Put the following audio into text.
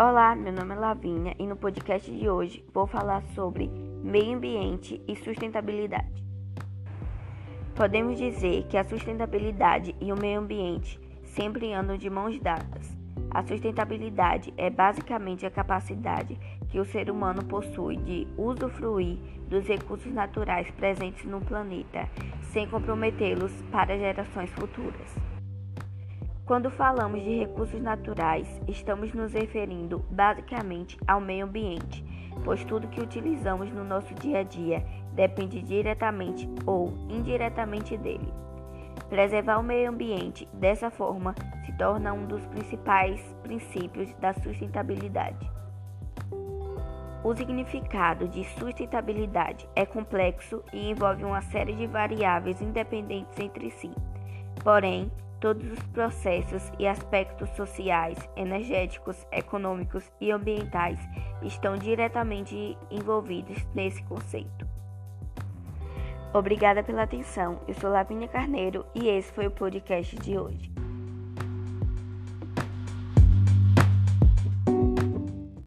Olá, meu nome é Lavinha e no podcast de hoje vou falar sobre meio ambiente e sustentabilidade. Podemos dizer que a sustentabilidade e o meio ambiente sempre andam de mãos dadas. A sustentabilidade é basicamente a capacidade que o ser humano possui de usufruir dos recursos naturais presentes no planeta, sem comprometê-los para gerações futuras. Quando falamos de recursos naturais, estamos nos referindo basicamente ao meio ambiente, pois tudo que utilizamos no nosso dia a dia depende diretamente ou indiretamente dele. Preservar o meio ambiente dessa forma se torna um dos principais princípios da sustentabilidade. O significado de sustentabilidade é complexo e envolve uma série de variáveis independentes entre si. Porém, Todos os processos e aspectos sociais, energéticos, econômicos e ambientais estão diretamente envolvidos nesse conceito. Obrigada pela atenção. Eu sou Lavínia Carneiro e esse foi o podcast de hoje.